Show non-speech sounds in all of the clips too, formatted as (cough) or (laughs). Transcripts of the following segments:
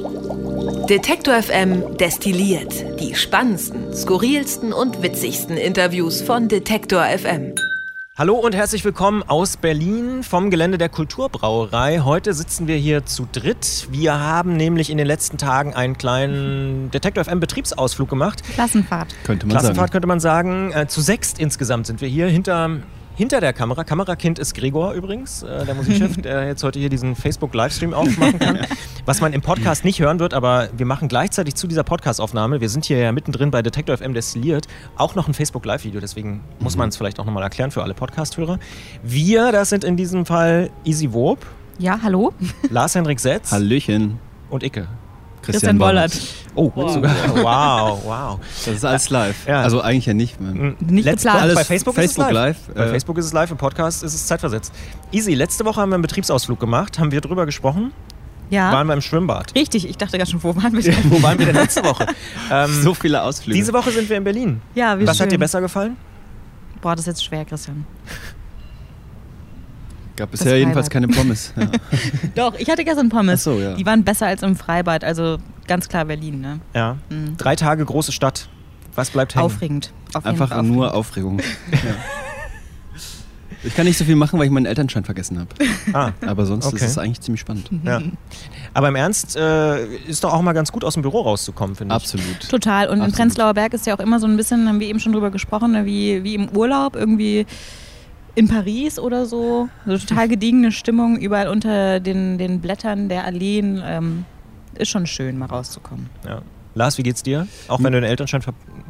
Detektor FM destilliert die spannendsten, skurrilsten und witzigsten Interviews von Detektor FM. Hallo und herzlich willkommen aus Berlin vom Gelände der Kulturbrauerei. Heute sitzen wir hier zu dritt. Wir haben nämlich in den letzten Tagen einen kleinen Detektor FM Betriebsausflug gemacht. Klassenfahrt. Könnte man Klassenfahrt sagen. könnte man sagen. Äh, zu sechst insgesamt sind wir hier hinter, hinter der Kamera. Kamerakind ist Gregor übrigens, äh, der Musikchef, (laughs) der jetzt heute hier diesen Facebook-Livestream aufmachen kann. Was man im Podcast nicht hören wird, aber wir machen gleichzeitig zu dieser Podcast-Aufnahme, wir sind hier ja mittendrin bei Detektor FM destilliert, auch noch ein Facebook-Live-Video. Deswegen muss man es vielleicht auch nochmal erklären für alle Podcast-Hörer. Wir, das sind in diesem Fall Easy Wob, Ja, hallo? Lars-Henrik Setz Hallöchen, und Icke. Christian Bollert. Oh, sogar. (laughs) Wow, wow. Das ist alles live. Ja. Also eigentlich ja nicht. Nicht Letz- geplant. Alles bei Facebook, Facebook ist es live. live, Bei äh, Facebook ist es live, im Podcast ist es zeitversetzt. Easy, letzte Woche haben wir einen Betriebsausflug gemacht, haben wir drüber gesprochen, Ja. waren wir im Schwimmbad. Richtig, ich dachte gerade schon, wo waren wir (laughs) denn? Wo waren wir denn letzte Woche? (laughs) Ähm, So viele Ausflüge. diese Woche sind wir in Berlin. Ja, wie Was schön. hat dir besser gefallen? Boah, das ist jetzt schwer, Christian. Gab bisher jedenfalls keine Pommes. Ja. Doch, ich hatte gestern Pommes. Ach so, ja. Die waren besser als im Freibad, also ganz klar Berlin, ne? Ja. Mhm. Drei Tage große Stadt. Was bleibt hängen? Aufregend. Auf Einfach Fall nur aufregend. Aufregung. (laughs) Ja. Ich kann nicht so viel machen, weil ich meinen Elternschein vergessen habe. Ah, Aber sonst Okay. ist es eigentlich ziemlich spannend. ja. Aber im Ernst äh, ist doch auch mal ganz gut aus dem Büro rauszukommen, finde ich. Absolut. Total. Und in Absolut. Prenzlauer Berg ist ja auch immer so ein bisschen, haben wir eben schon drüber gesprochen, ne, wie, wie im Urlaub, irgendwie in Paris oder so. So total gediegene Stimmung, überall unter den, den Blättern der Alleen. Ähm, ist schon schön, mal rauszukommen. Ja. Lars, wie geht's dir? Auch wenn du den Elternschein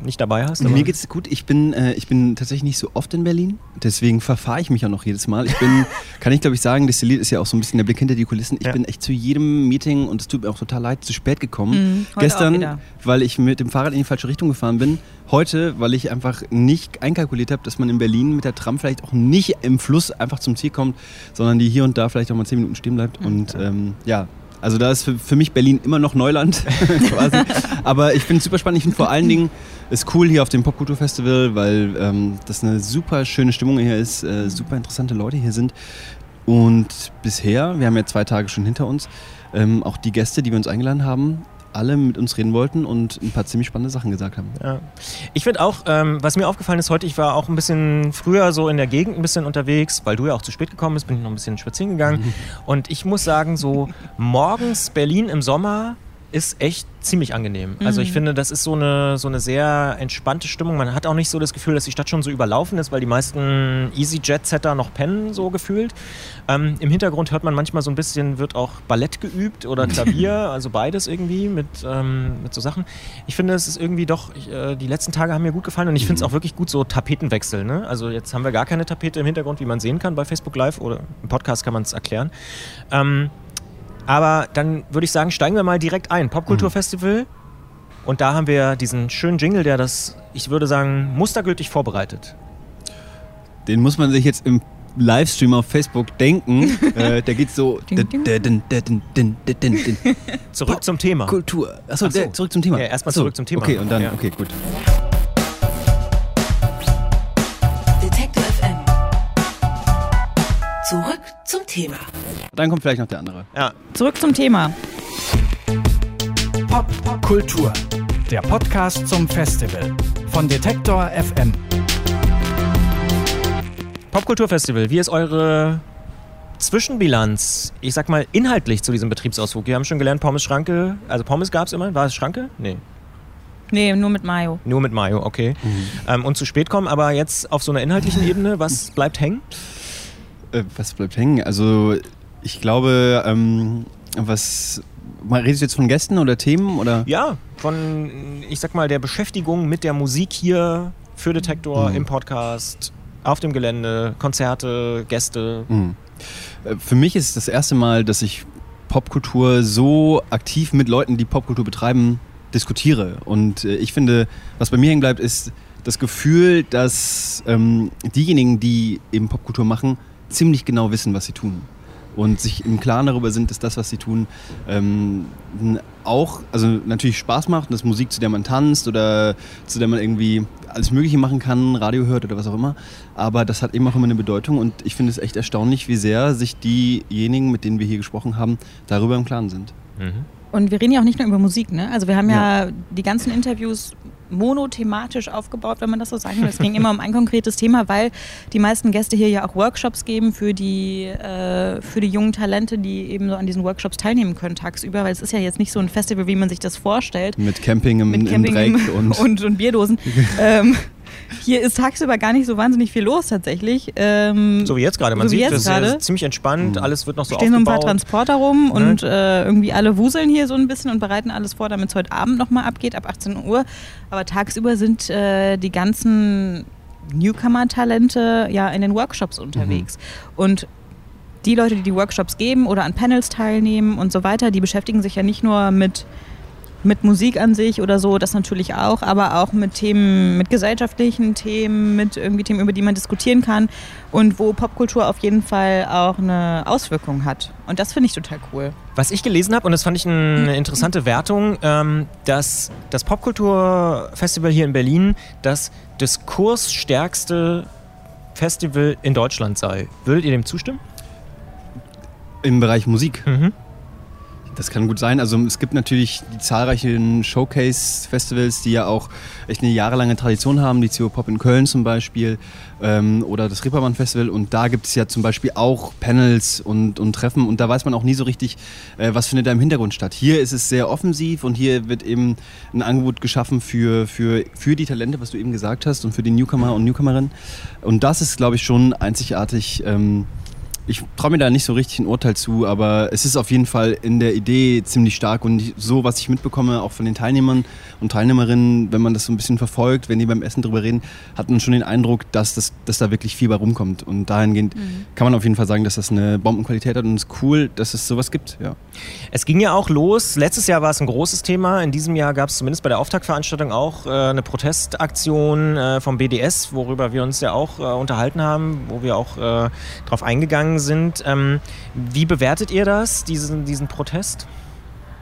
nicht dabei hast? aber- Mir geht's gut. Ich bin, äh, ich bin tatsächlich nicht so oft in Berlin. Deswegen verfahre ich mich auch noch jedes Mal. Ich bin, (laughs) kann ich glaube ich sagen, Destilliert ist ja auch so ein bisschen der Blick hinter die Kulissen. Ich Ja. bin echt zu jedem Meeting und es tut mir auch total leid, zu spät gekommen. Mhm, Gestern, weil ich mit dem Fahrrad in die falsche Richtung gefahren bin. Heute, weil ich einfach nicht einkalkuliert habe, dass man in Berlin mit der Tram vielleicht auch nicht im Fluss einfach zum Ziel kommt, sondern die hier und da vielleicht auch mal zehn Minuten stehen bleibt. Und ähm, ja. Also da ist für, für mich Berlin immer noch Neuland (laughs) quasi. Aber ich finde es super spannend. Ich finde vor allen Dingen es cool hier auf dem Popkulturfestival, weil ähm, das eine super schöne Stimmung hier ist, äh, super interessante Leute hier sind. Und bisher, wir haben ja zwei Tage schon hinter uns, ähm, auch die Gäste, die wir uns eingeladen haben, alle mit uns reden wollten und ein paar ziemlich spannende Sachen gesagt haben. Ja. Ich finde auch, ähm, was mir aufgefallen ist heute, ich war auch ein bisschen früher so in der Gegend ein bisschen unterwegs, weil du ja auch zu spät gekommen bist, bin ich noch ein bisschen spazieren gegangen. (laughs) Und ich muss sagen, so morgens Berlin im Sommer ist echt ziemlich angenehm. Also ich finde, das ist so eine, so eine sehr entspannte Stimmung. Man hat auch nicht so das Gefühl, dass die Stadt schon so überlaufen ist, weil die meisten EasyJet-Setter noch pennen, so gefühlt. Ähm, Im Hintergrund hört man manchmal so ein bisschen, wird auch Ballett geübt oder (laughs) Klavier, also beides irgendwie mit, ähm, mit so Sachen. Ich finde, es ist irgendwie doch, ich, äh, die letzten Tage haben mir gut gefallen und ich finde es auch wirklich gut, so Tapetenwechsel. Ne? Also jetzt haben wir gar keine Tapete im Hintergrund, wie man sehen kann bei Facebook Live oder im Podcast kann man es erklären. Ähm, aber dann würde ich sagen, steigen wir mal direkt ein. Popkulturfestival. Und da haben wir diesen schönen Jingle, der das, ich würde sagen, mustergültig vorbereitet. Den muss man sich jetzt im Livestream auf Facebook denken. (laughs) äh, der geht so. Zurück zum Thema. Kultur. Achso, Ach so. der- zurück zum Thema. Ja, erstmal so, zurück zum Thema. Okay, und dann, Ja. okay, gut. Zurück zum Thema. Dann kommt vielleicht noch der andere. Ja, Zurück zum Thema. Popkultur, der Podcast zum Festival von Detektor FM. Popkulturfestival, wie ist eure Zwischenbilanz, ich sag mal, inhaltlich zu diesem Betriebsausflug? Wir haben schon gelernt, Pommes Schranke, also Pommes gab es immer, war es Schranke? Nee, Nee, nur mit Mayo. nur mit Mayo, okay. Ähm, und zu spät kommen, aber jetzt auf so einer inhaltlichen Ebene, was bleibt hängen? Äh, was bleibt hängen? Also, ich glaube, ähm, was. Mal redest du jetzt von Gästen oder Themen? Oder? Ja, von, ich sag mal, der Beschäftigung mit der Musik hier für Detektor, Mhm. im Podcast, auf dem Gelände, Konzerte, Gäste. Mhm. Äh, Für mich ist es das erste Mal, dass ich Popkultur so aktiv mit Leuten, die Popkultur betreiben, diskutiere. Und äh, ich finde, was bei mir hängen bleibt, ist das Gefühl, dass ähm, diejenigen, die eben Popkultur machen, ziemlich genau wissen, was sie tun. Und sich im Klaren darüber sind, dass das, was sie tun, ähm, auch, also natürlich Spaß macht, dass Musik, zu der man tanzt oder zu der man irgendwie alles Mögliche machen kann, Radio hört oder was auch immer. Aber das hat eben auch immer eine Bedeutung und ich finde es echt erstaunlich, wie sehr sich diejenigen, mit denen wir hier gesprochen haben, darüber im Klaren sind. Mhm. Und wir reden ja auch nicht nur über Musik, ne? Also wir haben ja, ja die ganzen Interviews monothematisch aufgebaut, wenn man das so sagen will. Es ging immer um ein konkretes Thema, weil die meisten Gäste hier ja auch Workshops geben für die, äh, für die jungen Talente, die eben so an diesen Workshops teilnehmen können tagsüber, weil es ist ja jetzt nicht so ein Festival, wie man sich das vorstellt. Mit Camping im, Mit Camping im Dreck (laughs) und, und, und Bierdosen. (laughs) ähm, hier ist tagsüber gar nicht so wahnsinnig viel los tatsächlich. Ähm, so wie jetzt gerade. Man so sieht, es ist ziemlich entspannt. Mhm. Alles wird noch so Stehen aufgebaut. so ein paar Transporter rum ne? und äh, irgendwie alle wuseln hier so ein bisschen und bereiten alles vor, damit es heute Abend nochmal abgeht, ab 18 Uhr. Aber tagsüber sind äh, die ganzen Newcomer-Talente ja in den Workshops unterwegs. Mhm. Und die Leute, die die Workshops geben oder an Panels teilnehmen und so weiter, die beschäftigen sich ja nicht nur mit mit Musik an sich oder so, das natürlich auch, aber auch mit Themen, mit gesellschaftlichen Themen, mit irgendwie Themen, über die man diskutieren kann und wo Popkultur auf jeden Fall auch eine Auswirkung hat. Und das finde ich total cool. Was ich gelesen habe, und das fand ich eine interessante Wertung, ähm, dass das Popkulturfestival hier in Berlin das diskursstärkste Festival in Deutschland sei. Würdet ihr dem zustimmen? Im Bereich Musik? Mhm. Das kann gut sein. Also es gibt natürlich die zahlreichen Showcase-Festivals, die ja auch echt eine jahrelange Tradition haben, die CO Pop in Köln zum Beispiel ähm, oder das Rippermann Festival. Und da gibt es ja zum Beispiel auch Panels und, und Treffen und da weiß man auch nie so richtig, äh, was findet da im Hintergrund statt. Hier ist es sehr offensiv und hier wird eben ein Angebot geschaffen für, für, für die Talente, was du eben gesagt hast und für die Newcomer und Newcomerinnen. Und das ist, glaube ich, schon einzigartig. Ähm, ich traue mir da nicht so richtig ein Urteil zu, aber es ist auf jeden Fall in der Idee ziemlich stark und so, was ich mitbekomme, auch von den Teilnehmern und Teilnehmerinnen, wenn man das so ein bisschen verfolgt, wenn die beim Essen drüber reden, hat man schon den Eindruck, dass, das, dass da wirklich viel bei rumkommt. Und dahingehend mhm. kann man auf jeden Fall sagen, dass das eine Bombenqualität hat und es ist cool, dass es sowas gibt. Ja. Es ging ja auch los, letztes Jahr war es ein großes Thema, in diesem Jahr gab es zumindest bei der Auftaktveranstaltung auch äh, eine Protestaktion äh, vom BDS, worüber wir uns ja auch äh, unterhalten haben, wo wir auch äh, drauf eingegangen sind. Ähm, wie bewertet ihr das, diesen, diesen Protest?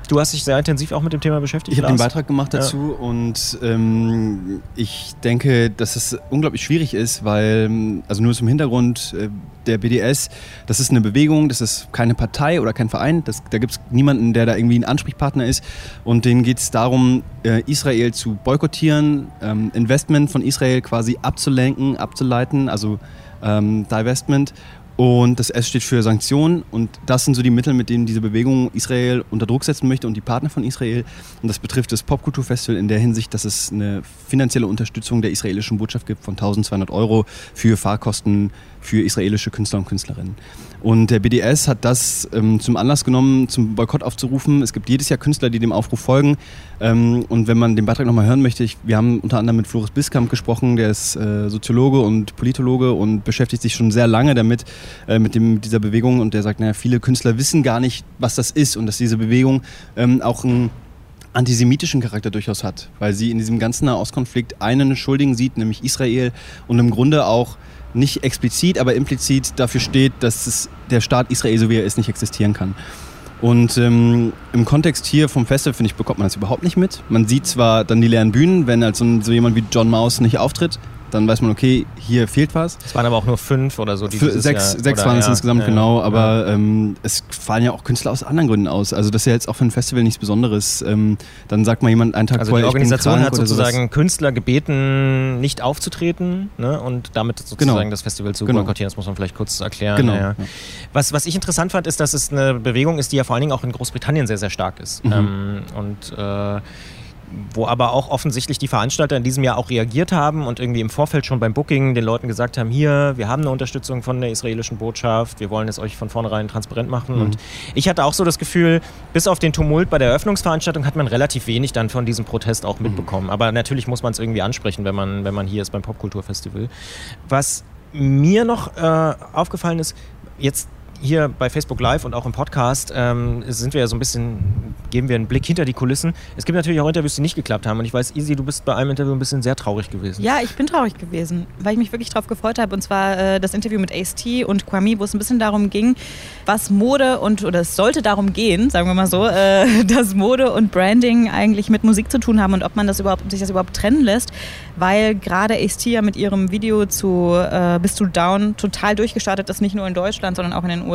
Du hast dich sehr intensiv auch mit dem Thema beschäftigt. Ich habe den Beitrag gemacht dazu ja. und ähm, ich denke, dass es unglaublich schwierig ist, weil, also nur zum Hintergrund, äh, der BDS, das ist eine Bewegung, das ist keine Partei oder kein Verein, das, da gibt es niemanden, der da irgendwie ein Ansprechpartner ist und denen geht es darum, äh, Israel zu boykottieren, ähm, Investment von Israel quasi abzulenken, abzuleiten, also ähm, Divestment und das S steht für Sanktionen und das sind so die Mittel, mit denen diese Bewegung Israel unter Druck setzen möchte und die Partner von Israel. Und das betrifft das Popkulturfestival in der Hinsicht, dass es eine finanzielle Unterstützung der israelischen Botschaft gibt von 1200 Euro für Fahrkosten für israelische Künstler und Künstlerinnen. Und der BDS hat das ähm, zum Anlass genommen, zum Boykott aufzurufen. Es gibt jedes Jahr Künstler, die dem Aufruf folgen. Ähm, und wenn man den Beitrag nochmal hören möchte, ich, wir haben unter anderem mit Floris Biskamp gesprochen, der ist äh, Soziologe und Politologe und beschäftigt sich schon sehr lange damit, äh, mit, dem, mit dieser Bewegung. Und der sagt, naja, viele Künstler wissen gar nicht, was das ist und dass diese Bewegung ähm, auch ein antisemitischen Charakter durchaus hat, weil sie in diesem ganzen Nahostkonflikt einen Schuldigen sieht, nämlich Israel und im Grunde auch nicht explizit, aber implizit dafür steht, dass es, der Staat Israel, so wie er ist, nicht existieren kann. Und ähm, im Kontext hier vom Festival, finde ich, bekommt man das überhaupt nicht mit. Man sieht zwar dann die leeren Bühnen, wenn halt so, so jemand wie John Maus nicht auftritt, dann weiß man, okay, hier fehlt was. Es waren aber auch nur fünf oder so. Für, sechs Jahr, sechs waren es ja, insgesamt, ja, genau. Aber ja. ähm, es fallen ja auch Künstler aus anderen Gründen aus. Also das ist ja jetzt auch für ein Festival nichts Besonderes. Ähm, dann sagt mal jemand einen Tag also vorher, die Organisation hat sozusagen Künstler gebeten, nicht aufzutreten ne? und damit sozusagen genau. das Festival zu genau. boykottieren. Das muss man vielleicht kurz erklären. Genau. Was, was ich interessant fand, ist, dass es eine Bewegung ist, die ja vor allen Dingen auch in Großbritannien sehr, sehr stark ist. Mhm. Ähm, und äh, wo aber auch offensichtlich die Veranstalter in diesem Jahr auch reagiert haben und irgendwie im Vorfeld schon beim Booking den Leuten gesagt haben, hier, wir haben eine Unterstützung von der israelischen Botschaft, wir wollen es euch von vornherein transparent machen. Mhm. Und ich hatte auch so das Gefühl, bis auf den Tumult bei der Eröffnungsveranstaltung hat man relativ wenig dann von diesem Protest auch mhm. mitbekommen. Mhm. Aber natürlich muss man es irgendwie ansprechen, wenn man, wenn man hier ist beim Popkulturfestival. Was mir noch äh, aufgefallen ist, jetzt hier bei Facebook Live und auch im Podcast ähm, sind wir ja so ein bisschen, geben wir einen Blick hinter die Kulissen. Es gibt natürlich auch Interviews, die nicht geklappt haben. Und ich weiß, Easy, du bist bei einem Interview ein bisschen sehr traurig gewesen. Ja, ich bin traurig gewesen, weil ich mich wirklich darauf gefreut habe. Und zwar äh, das Interview mit Ace-T und Kwame, wo es ein bisschen darum ging, was Mode und, oder es sollte darum gehen, sagen wir mal so, äh, (laughs) dass Mode und Branding eigentlich mit Musik zu tun haben und ob man das überhaupt, sich das überhaupt trennen lässt. Weil gerade Ace-T ja mit ihrem Video zu äh, Bist du Down total durchgestartet ist, nicht nur in Deutschland, sondern auch in den USA,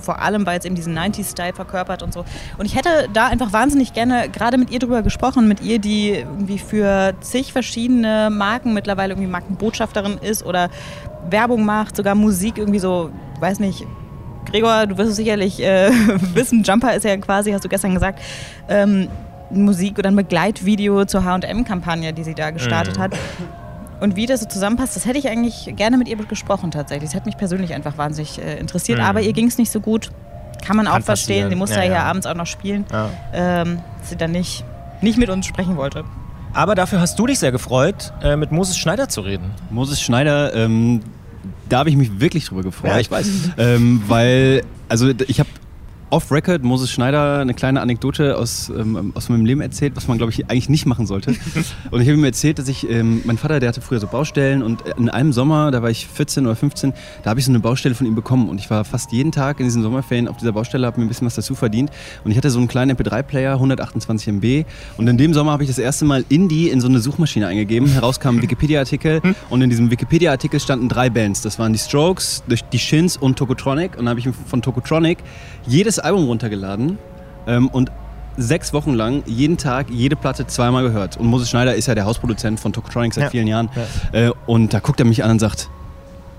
vor allem weil es eben diesen 90s-Style verkörpert und so. Und ich hätte da einfach wahnsinnig gerne gerade mit ihr drüber gesprochen, mit ihr, die irgendwie für zig verschiedene Marken mittlerweile irgendwie Markenbotschafterin ist oder Werbung macht, sogar Musik irgendwie so, weiß nicht, Gregor, du wirst es sicherlich äh, (laughs) wissen, Jumper ist ja quasi, hast du gestern gesagt, ähm, Musik oder ein Begleitvideo zur HM-Kampagne, die sie da gestartet Mhm. hat. Und wie das so zusammenpasst, das hätte ich eigentlich gerne mit ihr gesprochen tatsächlich. Das hat mich persönlich einfach wahnsinnig äh, interessiert, Mhm. aber ihr ging es nicht so gut. Kann man auch Kann verstehen. passieren. Sie musste Ja, ja, hier ja. abends auch noch spielen, Ja. ähm, dass sie dann nicht, nicht mit uns sprechen wollte. Aber dafür hast du dich sehr gefreut, äh, mit Moses Schneider zu reden. Moses Schneider, ähm, da habe ich mich wirklich drüber gefreut. Ja, ich weiß. Ähm, weil, also ich habe off-Record Moses Schneider eine kleine Anekdote aus, ähm, aus meinem Leben erzählt, was man, glaube ich, eigentlich nicht machen sollte. (laughs) und ich habe ihm erzählt, dass ich, ähm, mein Vater, der hatte früher so Baustellen und in einem Sommer, da war ich 14 oder 15, da habe ich so eine Baustelle von ihm bekommen. Und ich war fast jeden Tag in diesen Sommerferien auf dieser Baustelle, habe mir ein bisschen was dazu verdient. Und ich hatte so einen kleinen MP3-Player, 128 MB und in dem Sommer habe ich das erste Mal Indie in so eine Suchmaschine eingegeben, heraus kam ein Wikipedia-Artikel. (laughs) Und in diesem Wikipedia-Artikel standen drei Bands, das waren die Strokes, die Shins und Tokotronic. Und dann habe ich von Tokotronic jedes Album runtergeladen ähm, und sechs Wochen lang jeden Tag jede Platte zweimal gehört. Und Moses Schneider ist ja der Hausproduzent von Tokotronic seit Ja. vielen Jahren. Äh, und da guckt er mich an und sagt,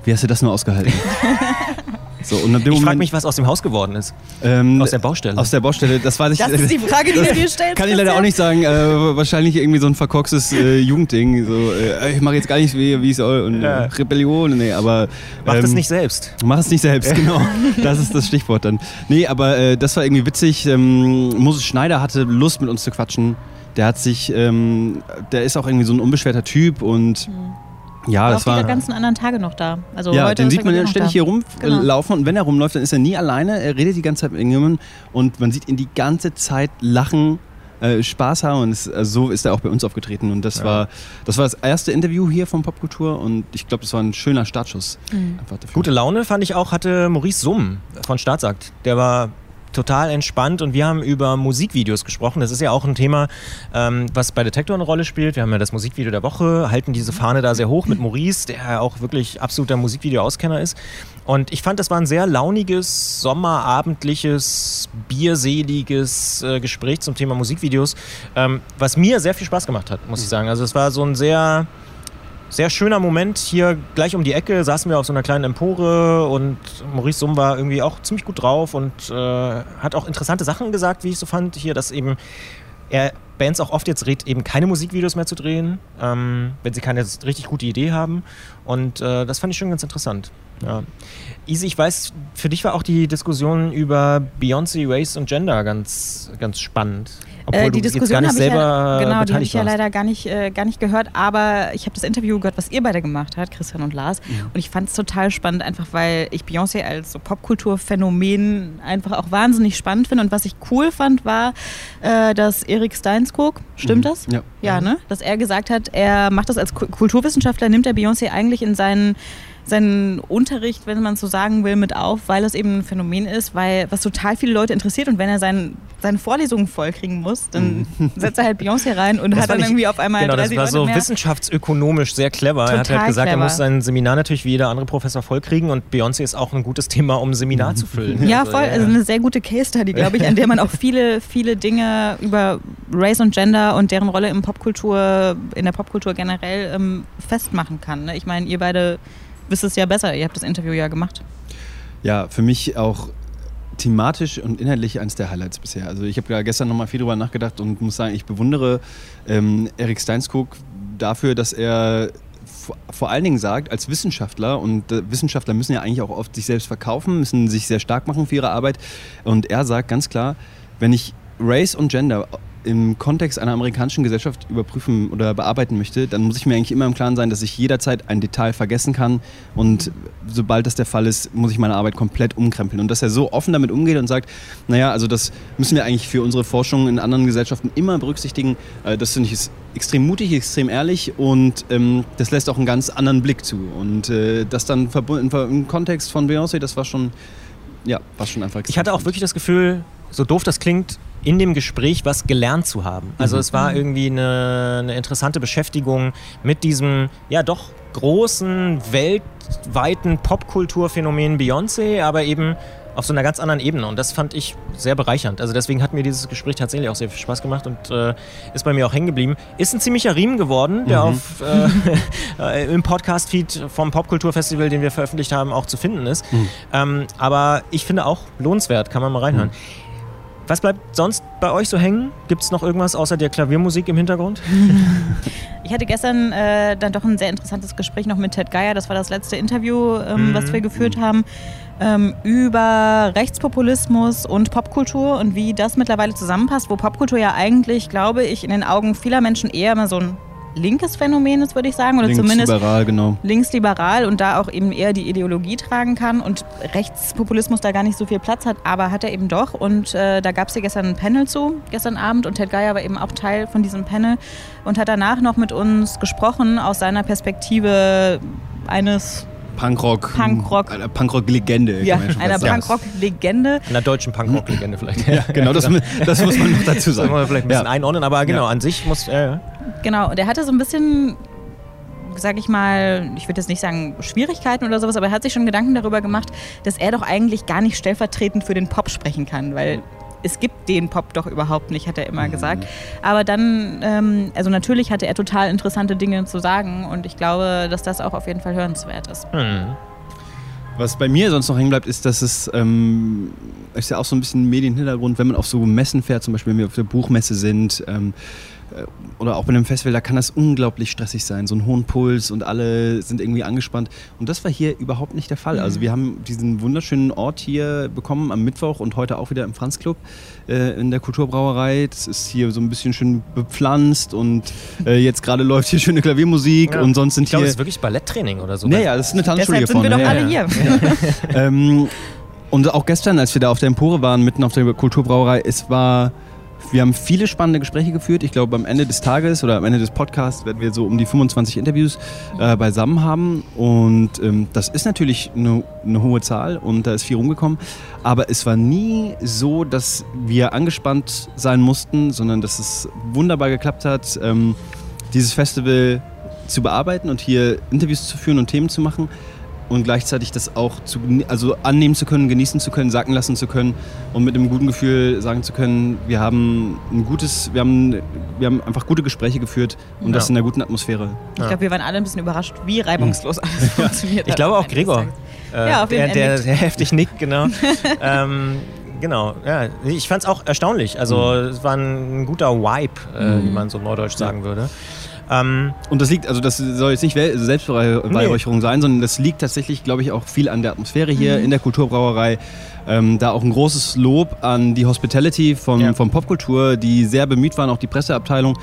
wie hast du das nur ausgehalten? (laughs) so, und ab dem Ich frage mich, was aus dem Haus geworden ist. ähm, Aus der Baustelle. Aus der Baustelle, das weiß ich. Das ist die (laughs) Frage, die du dir stellst. Kann ich leider auch nicht sagen. Äh, wahrscheinlich irgendwie so ein verkorkstes äh, Jugendding. So, äh, ich mache jetzt gar nicht, wie wie es soll. Und Ja. äh, Rebellion, nee, aber. Mach das ähm, nicht selbst. Mach es nicht selbst, (laughs) genau. Das ist das Stichwort dann. Nee, aber äh, das war irgendwie witzig. Ähm, Moses Schneider hatte Lust, mit uns zu quatschen. Der hat sich, ähm, der ist auch irgendwie so ein unbeschwerter Typ und ja, War das auch die war. ganzen anderen Tage noch da. Also Ja, heute den sieht man ja noch ständig da. hier Genau. rumlaufen und wenn er rumläuft, dann ist er nie alleine. Er redet die ganze Zeit mit irgendjemandem und man sieht ihn die ganze Zeit lachen, äh, Spaß haben und es, also so ist er auch bei uns aufgetreten und das Ja. war das war das erste Interview hier von Popkultur und ich glaube, das war ein schöner Startschuss. Mhm. Gute Laune fand ich auch, hatte Maurice Summ von Staatsakt. Der war total entspannt und wir haben über Musikvideos gesprochen. Das ist ja auch ein Thema, ähm, was bei Detektor eine Rolle spielt. Wir haben ja das Musikvideo der Woche, halten diese Fahne da sehr hoch mit Maurice, der ja auch wirklich absoluter Musikvideo-Auskenner ist. Und ich fand, das war ein sehr launiges, sommerabendliches, bierseliges äh, Gespräch zum Thema Musikvideos, ähm, was mir sehr viel Spaß gemacht hat, muss ich sagen. Also es war so ein sehr sehr schöner Moment. Hier gleich um die Ecke saßen wir auf so einer kleinen Empore und Maurice Summ war irgendwie auch ziemlich gut drauf und äh, hat auch interessante Sachen gesagt, wie ich so fand. Hier, dass eben er Bands auch oft jetzt rät, eben keine Musikvideos mehr zu drehen, ähm, wenn sie keine richtig gute Idee haben. Und äh, das fand ich schon ganz interessant. Ja. Easy, ich weiß, für dich war auch die Diskussion über Beyoncé, Race und Gender ganz, ganz spannend. Obwohl Äh, die Diskussion gar nicht habe ich selber ja, genau, die habe beteiligt ich ja leider gar nicht, äh, gar nicht gehört, aber ich habe das Interview gehört, was ihr beide gemacht habt, Christian und Lars. Und ich fand es total spannend, einfach weil ich Beyoncé als so Popkulturphänomen einfach auch wahnsinnig spannend finde. Und was ich cool fand, war, äh, dass Erik Steinskog, stimmt das? Ja. Ja, ne? Dass er gesagt hat, er macht das als Ku- Kulturwissenschaftler, nimmt er Beyoncé eigentlich in seinen seinen Unterricht, wenn man es so sagen will, mit auf, weil es eben ein Phänomen ist, weil was total viele Leute interessiert und wenn er sein, seine Vorlesungen vollkriegen muss, dann (laughs) setzt er halt Beyoncé rein und Das hat dann ich- irgendwie auf einmal Genau, das 30 war Leute so mehr. wissenschaftsökonomisch sehr clever. er hat Total halt gesagt, er clever. muss sein Seminar natürlich wie jeder andere Professor vollkriegen und Beyoncé ist auch ein gutes Thema, um ein Seminar zu füllen. (laughs) Ja, Also, voll. Also eine sehr gute Case Study, glaube ich, an der man auch (laughs) viele, viele Dinge über Race und Gender und deren Rolle im Popkultur, in der Popkultur generell ähm, festmachen kann. Ne? Ich meine, ihr beide wisst es ja besser. Ihr habt das Interview ja gemacht. Ja, für mich auch thematisch und inhaltlich eines der Highlights bisher. Also ich habe ja gestern nochmal viel drüber nachgedacht und muss sagen, ich bewundere ähm, Erik Steinskog dafür, dass er vor, allen Dingen sagt, als Wissenschaftler, und äh, Wissenschaftler müssen ja eigentlich auch oft sich selbst verkaufen, müssen sich sehr stark machen für ihre Arbeit. Und er sagt ganz klar, wenn ich Race und Gender im Kontext einer amerikanischen Gesellschaft überprüfen oder bearbeiten möchte, dann muss ich mir eigentlich immer im Klaren sein, dass ich jederzeit ein Detail vergessen kann und sobald das der Fall ist, muss ich meine Arbeit komplett umkrempeln. Und dass er so offen damit umgeht und sagt, naja, also das müssen wir eigentlich für unsere Forschung in anderen Gesellschaften immer berücksichtigen, äh, das finde ich ist extrem mutig, extrem ehrlich und ähm, das lässt auch einen ganz anderen Blick zu. Und äh, das dann verbunden im Kontext von Beyoncé, das war schon, ja, war schon einfach Ich hatte auch wirklich das Gefühl, so doof das klingt, in dem Gespräch was gelernt zu haben. Also Mhm. es war irgendwie eine, eine interessante Beschäftigung mit diesem, ja doch großen, weltweiten Popkulturphänomen Beyoncé, aber eben auf so einer ganz anderen Ebene. Und das fand ich sehr bereichernd. Also deswegen hat mir dieses Gespräch tatsächlich auch sehr viel Spaß gemacht und äh, ist bei mir auch hängen geblieben. Ist ein ziemlicher Riemen geworden, der auf, äh, (laughs) äh, im Podcast-Feed vom Popkulturfestival, den wir veröffentlicht haben, auch zu finden ist. Ähm, aber ich finde auch lohnenswert, kann man mal reinhören. Was bleibt sonst bei euch so hängen? Gibt es noch irgendwas außer der Klaviermusik im Hintergrund? (laughs) Ich hatte gestern äh, dann doch ein sehr interessantes Gespräch noch mit Ted Geier. Das war das letzte Interview, ähm, Mhm. was wir geführt haben, ähm, über Rechtspopulismus und Popkultur und wie das mittlerweile zusammenpasst, wo Popkultur ja eigentlich, glaube ich, in den Augen vieler Menschen eher mal so ein linkes Phänomen ist, würde ich sagen, oder zumindest Linksliberal, genau. linksliberal und da auch eben eher die Ideologie tragen kann und Rechtspopulismus da gar nicht so viel Platz hat, aber hat er eben doch. Und äh, da gab es hier gestern ein Panel zu, gestern Abend, und Ted Geier war eben auch Teil von diesem Panel und hat danach noch mit uns gesprochen aus seiner Perspektive eines, Punkrock. Punkrock. Einer Punkrock-Legende. ja, einer. Punkrock-Legende. Einer deutschen Punkrock-Legende vielleicht. Ja, genau, das, (laughs) das muss man noch dazu sagen. wir vielleicht ein bisschen Ja. einordnen, aber genau, Ja. an sich muss. Äh, Genau, und er hatte so ein bisschen, sag ich mal, ich würde jetzt nicht sagen Schwierigkeiten oder sowas, aber er hat sich schon Gedanken darüber gemacht, dass er doch eigentlich gar nicht stellvertretend für den Pop sprechen kann, weil es gibt den Pop doch überhaupt nicht, hat er immer gesagt. Aber dann, ähm, also natürlich hatte er total interessante Dinge zu sagen und ich glaube, dass das auch auf jeden Fall hörenswert ist. hm. Was bei mir sonst noch hängen bleibt, ist, dass es ähm, ist ja auch so ein bisschen Medienhintergrund, wenn man auf so Messen fährt, zum Beispiel wenn wir auf der Buchmesse sind ähm, äh, oder auch bei einem Festival, da kann das unglaublich stressig sein, so einen hohen Puls und alle sind irgendwie angespannt. Und das war hier überhaupt nicht der Fall. Also wir haben diesen wunderschönen Ort hier bekommen am Mittwoch und heute auch wieder im Franz Club äh, in der Kulturbrauerei. Das ist hier so ein bisschen schön bepflanzt und äh, jetzt gerade läuft hier schöne Klaviermusik Ja. und sonst sind Ich glaube, hier... es ist wirklich Balletttraining oder so. naja, das ist eine Tanzschule Deshalb hier sind wir vorne. doch ja, alle ja. hier. (laughs) (laughs) Ähm, und auch gestern, als wir da auf der Empore waren, mitten auf der Kulturbrauerei, es war, wir haben viele spannende Gespräche geführt. Ich glaube, am Ende des Tages oder am Ende des Podcasts werden wir so um die 25 Interviews äh, beisammen haben. Und ähm, das ist natürlich eine, eine hohe Zahl und da ist viel rumgekommen. Aber es war nie so, dass wir angespannt sein mussten, sondern dass es wunderbar geklappt hat, ähm, dieses Festival zu bearbeiten und hier Interviews zu führen und Themen zu machen und gleichzeitig das auch zu, also annehmen zu können, genießen zu können, sacken lassen zu können und mit einem guten Gefühl sagen zu können, wir haben ein gutes, wir haben, wir haben einfach gute Gespräche geführt und das Ja. in einer guten Atmosphäre. Ich glaube, wir waren alle ein bisschen überrascht, wie reibungslos (laughs) alles funktioniert Ich glaube auch Gregor. Äh, Ja, auf jeden der, Fall, der, er der heftig nickt, genau. (laughs) ähm, genau, ja. Ich fand es auch erstaunlich. Also, es war ein guter Vibe, äh, wie man so neudeutsch sagen würde. Ähm, Und das liegt, also das soll jetzt nicht Wel- Selbstbeweihräucherung sein, sondern das liegt tatsächlich, glaube ich, auch viel an der Atmosphäre hier in der Kulturbrauerei. Ähm, da auch ein großes Lob an die Hospitality von, Ja. von Popkultur, die sehr bemüht waren, auch die Presseabteilung,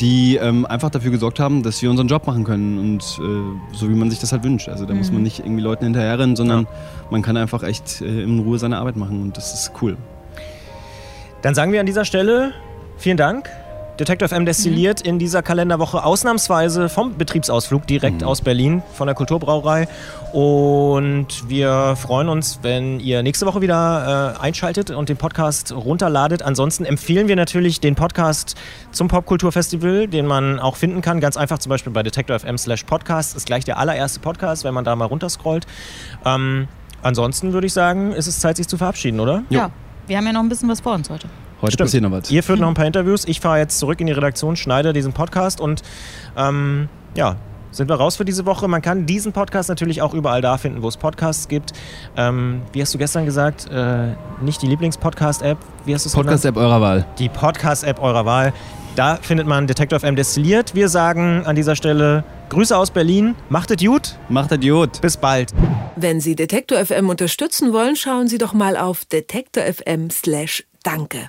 die ähm, einfach dafür gesorgt haben, dass wir unseren Job machen können und äh, so wie man sich das halt wünscht. Also da muss man nicht irgendwie Leuten hinterherrennen, sondern man kann einfach echt äh, in Ruhe seine Arbeit machen und das ist cool. Dann sagen wir an dieser Stelle vielen Dank. Detective FM destilliert in dieser Kalenderwoche ausnahmsweise vom Betriebsausflug direkt aus Berlin von der Kulturbrauerei. Und wir freuen uns, wenn ihr nächste Woche wieder äh, einschaltet und den Podcast runterladet. Ansonsten empfehlen wir natürlich den Podcast zum Popkulturfestival, den man auch finden kann. Ganz einfach zum Beispiel bei Detective FM slash Podcast. Ist gleich der allererste Podcast, wenn man da mal runterscrollt. Ähm, ansonsten würde ich sagen, ist es Zeit, sich zu verabschieden, oder? Jo. Ja, wir haben ja noch ein bisschen was vor uns heute. Heute Stimmt. passiert noch was. Ihr führt noch ein paar Interviews. Ich fahre jetzt zurück in die Redaktion, schneide diesen Podcast und ähm, ja, sind wir raus für diese Woche. Man kann diesen Podcast natürlich auch überall da finden, wo es Podcasts gibt. Ähm, wie hast du gestern gesagt? Äh, nicht die Lieblingspodcast-App. Wie hast du es genannt? Podcast-App eurer Wahl. Die Podcast-App eurer Wahl. Da findet man Detective M destilliert. Wir sagen an dieser Stelle Grüße aus Berlin. Macht es gut. Macht Idiot. Bis bald. Wenn Sie Detektor FM unterstützen wollen, schauen Sie doch mal auf detektor.fm slash danke.